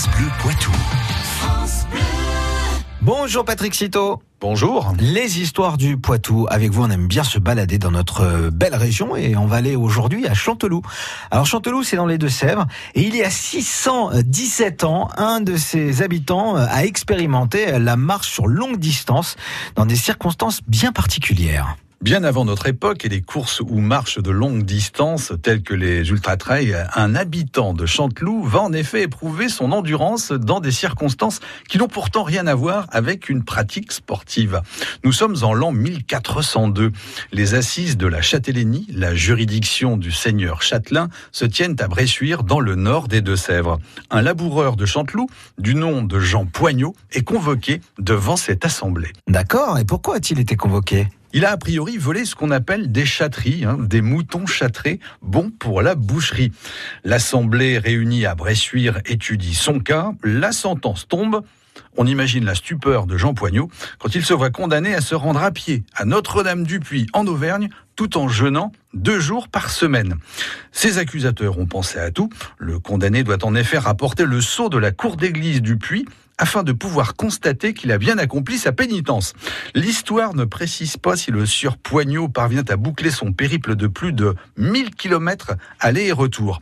France Bleu Poitou. Bonjour Patrick Citeau. Bonjour. Les histoires du Poitou. Avec vous, on aime bien se balader dans notre euh, belle région et on va aller aujourd'hui à Chanteloup. Alors Chanteloup, c'est dans les Deux-Sèvres et il y a 617 ans, un de ses habitants euh, a expérimenté la marche sur longue distance dans des circonstances bien particulières. Bien avant notre époque et les courses ou marches de longue distance telles que les ultra-trails, un habitant de Chanteloup va en effet éprouver son endurance dans des circonstances qui n'ont pourtant rien à voir avec une pratique sportive. Nous sommes en l'an 1402. Les assises de la Châtellenie, la juridiction du seigneur Châtelain, se tiennent à Bressuire dans le nord des Deux-Sèvres. Un laboureur de Chanteloup, du nom de Jean Poignot, est convoqué devant cette assemblée. D'accord, et pourquoi a-t-il été convoqué? Il a a priori volé ce qu'on appelle des châteries, hein, des moutons châtrés, bons pour la boucherie. L'Assemblée réunie à Bressuire étudie son cas, la sentence tombe. On imagine la stupeur de Jean Poignot quand il se voit condamné à se rendre à pied à Notre-Dame-du-Puy en Auvergne tout en jeûnant deux jours par semaine. Ses accusateurs ont pensé à tout. Le condamné doit en effet rapporter le sceau de la cour d'église du Puy afin de pouvoir constater qu'il a bien accompli sa pénitence. L'histoire ne précise pas si le sieur Poignot parvient à boucler son périple de plus de 1000 km aller et retour.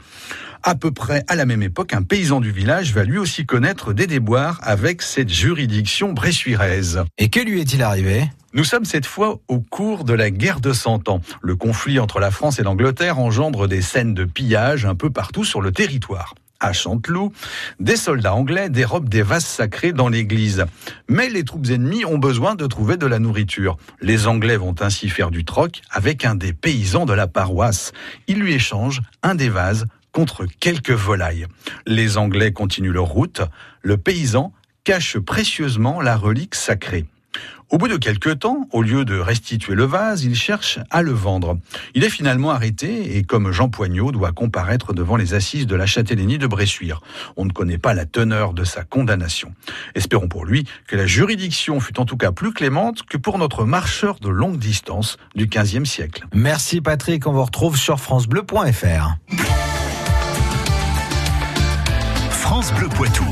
À peu près à la même époque, un paysan du village va lui aussi connaître des déboires avec cette juridiction bressuiraise. Et que lui est-il arrivé? Nous sommes cette fois au cours de la guerre de Cent Ans. Le conflit entre la France et l'Angleterre engendre des scènes de pillage un peu partout sur le territoire à Chanteloup, des soldats anglais dérobent des vases sacrés dans l'église. Mais les troupes ennemies ont besoin de trouver de la nourriture. Les Anglais vont ainsi faire du troc avec un des paysans de la paroisse. Ils lui échangent un des vases contre quelques volailles. Les Anglais continuent leur route. Le paysan cache précieusement la relique sacrée. Au bout de quelques temps, au lieu de restituer le vase, il cherche à le vendre. Il est finalement arrêté et, comme Jean Poignot, doit comparaître devant les assises de la Châtellenie de Bressuire. On ne connaît pas la teneur de sa condamnation. Espérons pour lui que la juridiction fut en tout cas plus clémente que pour notre marcheur de longue distance du XVe siècle. Merci Patrick, on vous retrouve sur francebleu.fr. France Bleu Poitou.